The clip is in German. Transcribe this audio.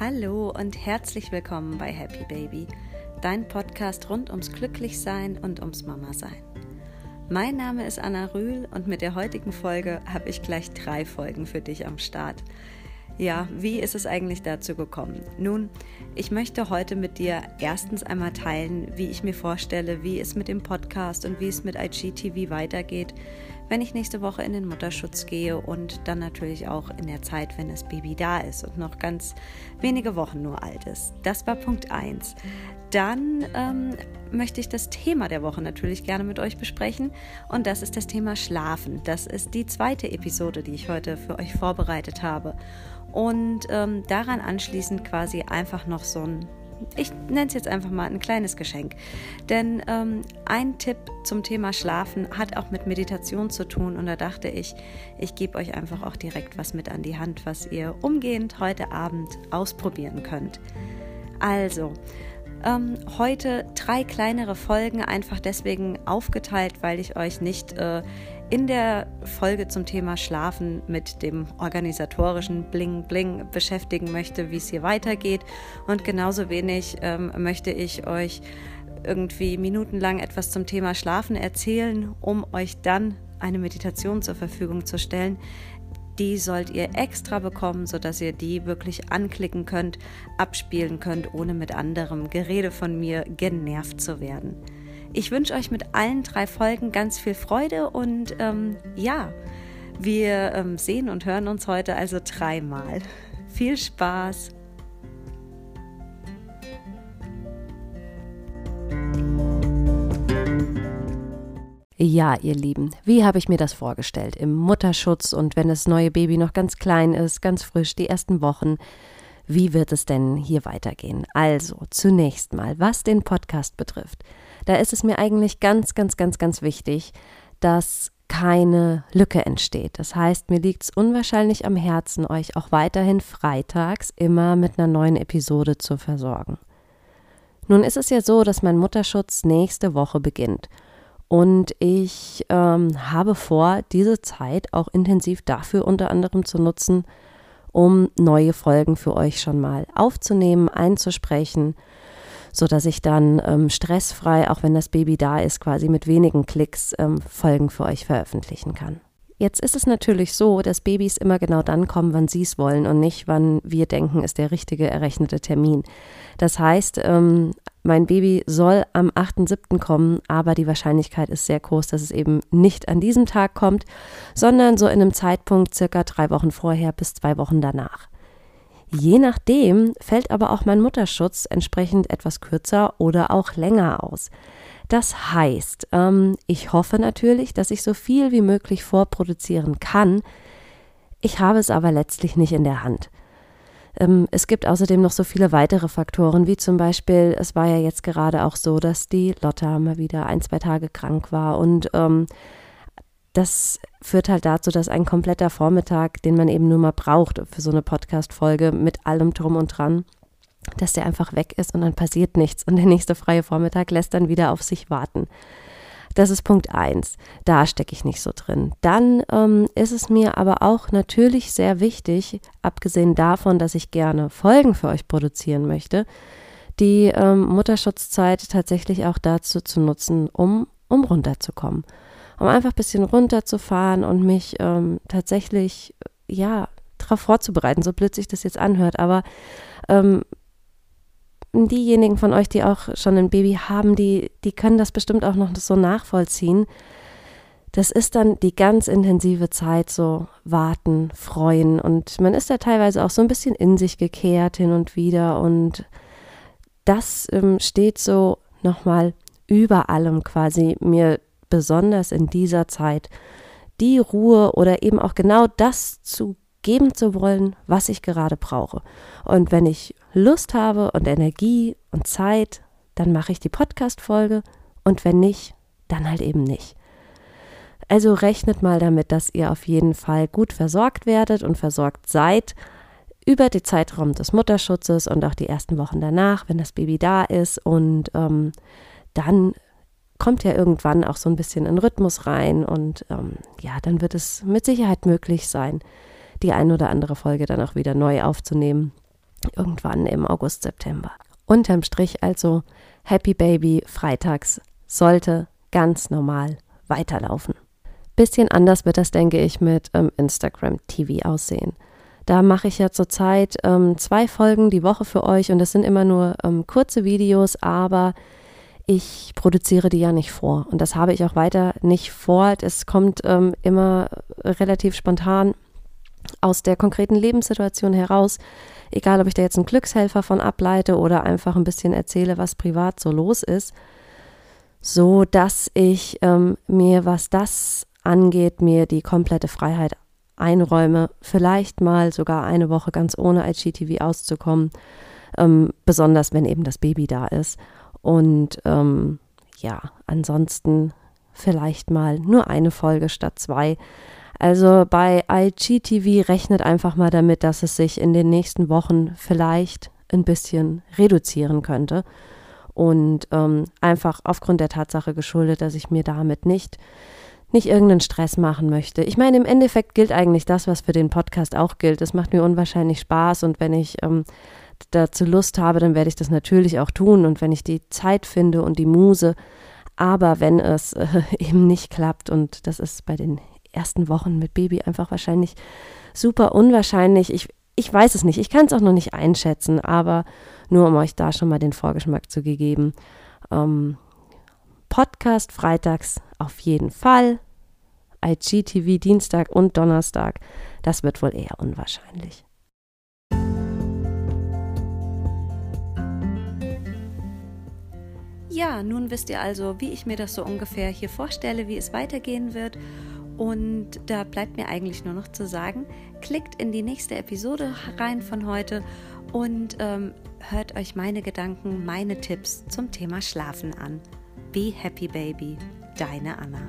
Hallo und herzlich willkommen bei Happy Baby, dein Podcast rund ums Glücklichsein und ums Mama-Sein. Mein Name ist Anna Rühl und mit der heutigen Folge habe ich gleich drei Folgen für dich am Start. Ja, wie ist es eigentlich dazu gekommen? Nun, ich möchte heute mit dir erstens einmal teilen, wie ich mir vorstelle, wie es mit dem Podcast und wie es mit IGTV weitergeht, wenn ich nächste Woche in den Mutterschutz gehe und dann natürlich auch in der Zeit, wenn das Baby da ist und noch ganz wenige Wochen nur alt ist. Das war Punkt 1. Dann ähm, möchte ich das Thema der Woche natürlich gerne mit euch besprechen und das ist das Thema Schlafen. Das ist die zweite Episode, die ich heute für euch vorbereitet habe. Und ähm, daran anschließend quasi einfach noch so ein ich nenne es jetzt einfach mal ein kleines Geschenk. Denn ähm, ein Tipp zum Thema Schlafen hat auch mit Meditation zu tun und da dachte ich, ich gebe euch einfach auch direkt was mit an die Hand, was ihr umgehend heute Abend ausprobieren könnt. Also, ähm, heute drei kleinere Folgen, einfach deswegen aufgeteilt, weil ich euch nicht äh, in der Folge zum Thema Schlafen mit dem organisatorischen Bling Bling beschäftigen möchte, wie es hier weitergeht. Und genauso wenig ähm, möchte ich euch irgendwie minutenlang etwas zum Thema Schlafen erzählen, um euch dann eine Meditation zur Verfügung zu stellen. Die sollt ihr extra bekommen, sodass ihr die wirklich anklicken könnt, abspielen könnt, ohne mit anderem Gerede von mir genervt zu werden. Ich wünsche euch mit allen drei Folgen ganz viel Freude und ähm, ja, wir ähm, sehen und hören uns heute also dreimal. Viel Spaß! Ja, ihr Lieben, wie habe ich mir das vorgestellt? Im Mutterschutz und wenn das neue Baby noch ganz klein ist, ganz frisch, die ersten Wochen. Wie wird es denn hier weitergehen? Also, zunächst mal, was den Podcast betrifft da ist es mir eigentlich ganz, ganz, ganz, ganz wichtig, dass keine Lücke entsteht. Das heißt, mir liegt es unwahrscheinlich am Herzen, euch auch weiterhin freitags immer mit einer neuen Episode zu versorgen. Nun ist es ja so, dass mein Mutterschutz nächste Woche beginnt. Und ich ähm, habe vor, diese Zeit auch intensiv dafür unter anderem zu nutzen, um neue Folgen für euch schon mal aufzunehmen, einzusprechen so dass ich dann ähm, stressfrei, auch wenn das Baby da ist, quasi mit wenigen Klicks ähm, Folgen für euch veröffentlichen kann. Jetzt ist es natürlich so, dass Babys immer genau dann kommen, wann sie es wollen und nicht, wann wir denken, ist der richtige errechnete Termin. Das heißt, ähm, mein Baby soll am 8.7. kommen, aber die Wahrscheinlichkeit ist sehr groß, dass es eben nicht an diesem Tag kommt, sondern so in einem Zeitpunkt circa drei Wochen vorher bis zwei Wochen danach. Je nachdem fällt aber auch mein Mutterschutz entsprechend etwas kürzer oder auch länger aus. Das heißt, ähm, ich hoffe natürlich, dass ich so viel wie möglich vorproduzieren kann. Ich habe es aber letztlich nicht in der Hand. Ähm, es gibt außerdem noch so viele weitere Faktoren, wie zum Beispiel, es war ja jetzt gerade auch so, dass die Lotta mal wieder ein, zwei Tage krank war und ähm, das führt halt dazu, dass ein kompletter Vormittag, den man eben nur mal braucht für so eine Podcast-Folge mit allem drum und dran, dass der einfach weg ist und dann passiert nichts und der nächste freie Vormittag lässt dann wieder auf sich warten. Das ist Punkt eins. Da stecke ich nicht so drin. Dann ähm, ist es mir aber auch natürlich sehr wichtig, abgesehen davon, dass ich gerne Folgen für euch produzieren möchte, die ähm, Mutterschutzzeit tatsächlich auch dazu zu nutzen, um, um runterzukommen um einfach ein bisschen runterzufahren und mich ähm, tatsächlich, ja, darauf vorzubereiten, so blöd sich das jetzt anhört. Aber ähm, diejenigen von euch, die auch schon ein Baby haben, die, die können das bestimmt auch noch so nachvollziehen. Das ist dann die ganz intensive Zeit, so warten, freuen. Und man ist ja teilweise auch so ein bisschen in sich gekehrt hin und wieder. Und das ähm, steht so nochmal über allem quasi mir besonders in dieser Zeit die Ruhe oder eben auch genau das zu geben zu wollen, was ich gerade brauche. Und wenn ich Lust habe und Energie und Zeit, dann mache ich die Podcast-Folge und wenn nicht, dann halt eben nicht. Also rechnet mal damit, dass ihr auf jeden Fall gut versorgt werdet und versorgt seid über den Zeitraum des Mutterschutzes und auch die ersten Wochen danach, wenn das Baby da ist. Und ähm, dann kommt ja irgendwann auch so ein bisschen in Rhythmus rein und ähm, ja, dann wird es mit Sicherheit möglich sein, die ein oder andere Folge dann auch wieder neu aufzunehmen. Irgendwann im August, September. Unterm Strich also Happy Baby freitags sollte ganz normal weiterlaufen. Bisschen anders wird das, denke ich, mit ähm, Instagram TV aussehen. Da mache ich ja zurzeit ähm, zwei Folgen die Woche für euch und das sind immer nur ähm, kurze Videos, aber ich produziere die ja nicht vor und das habe ich auch weiter nicht vor. Es kommt ähm, immer relativ spontan aus der konkreten Lebenssituation heraus, egal ob ich da jetzt einen Glückshelfer von ableite oder einfach ein bisschen erzähle, was privat so los ist, so dass ich ähm, mir, was das angeht, mir die komplette Freiheit einräume, vielleicht mal sogar eine Woche ganz ohne IGTV auszukommen, ähm, besonders wenn eben das Baby da ist. Und ähm, ja, ansonsten vielleicht mal nur eine Folge statt zwei. Also bei IGTV rechnet einfach mal damit, dass es sich in den nächsten Wochen vielleicht ein bisschen reduzieren könnte. Und ähm, einfach aufgrund der Tatsache geschuldet, dass ich mir damit nicht, nicht irgendeinen Stress machen möchte. Ich meine, im Endeffekt gilt eigentlich das, was für den Podcast auch gilt. Es macht mir unwahrscheinlich Spaß und wenn ich ähm, dazu Lust habe, dann werde ich das natürlich auch tun und wenn ich die Zeit finde und die Muse. Aber wenn es äh, eben nicht klappt und das ist bei den ersten Wochen mit Baby einfach wahrscheinlich super unwahrscheinlich. Ich, ich weiß es nicht, ich kann es auch noch nicht einschätzen, aber nur um euch da schon mal den Vorgeschmack zu geben. Ähm, Podcast freitags auf jeden Fall. IGTV Dienstag und Donnerstag. Das wird wohl eher unwahrscheinlich. Ja, nun wisst ihr also, wie ich mir das so ungefähr hier vorstelle, wie es weitergehen wird. Und da bleibt mir eigentlich nur noch zu sagen, klickt in die nächste Episode rein von heute und ähm, hört euch meine Gedanken, meine Tipps zum Thema Schlafen an. Be Happy Baby, deine Anna.